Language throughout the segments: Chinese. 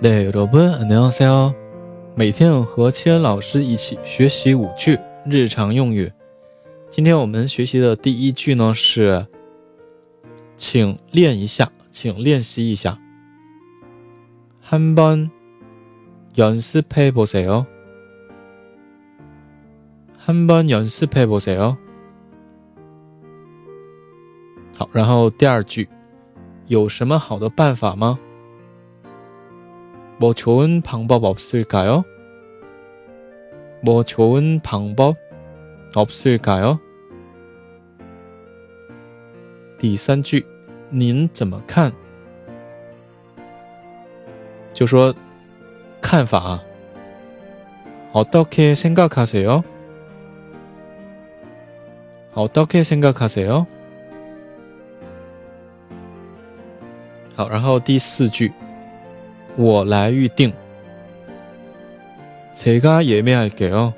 네 여러분 안녕하세요. 每天和千老师一起学习五句日常用语。今天我们学习的第一句呢是，请练一下，请练习一下。한번연습해보세요。 한번연습해보세요。 好，然后第二句，有什么好的办法吗？ 뭐좋은방법없을까요뭐좋은방법없을까요第三句，您怎么看？就说看法。어떻게생각하세요어떻게생각하세요好，然后第四句。 我来预定。제가예매할게 요。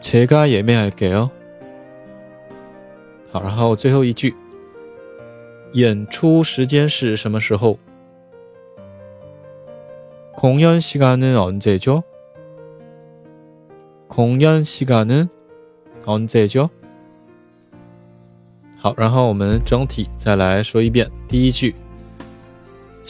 제가예매할게 요。 好，然后最后一句，演出时间是什么时候？공연시간은언제 죠？ 공연시간은언제 죠？ 好，然后我们整体再来说一遍第一句。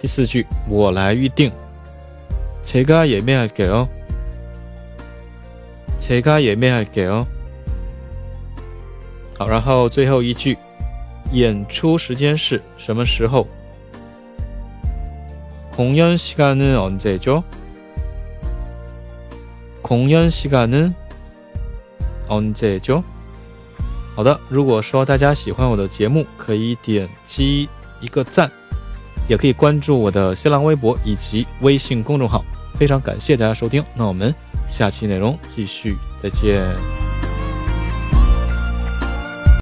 第四句，我来预定。제가예매할게 요。 제가예매할게 요。 好，然后最后一句，演出时间是什么时候？공연시간은언제 죠？ 공연시간은언제 죠？ 好的，如果说大家喜欢我的节目，可以点击一个赞。 也可以关注我的新浪微博以及微信公众号，非常感谢大家收听，那我们下期内容继续，再见。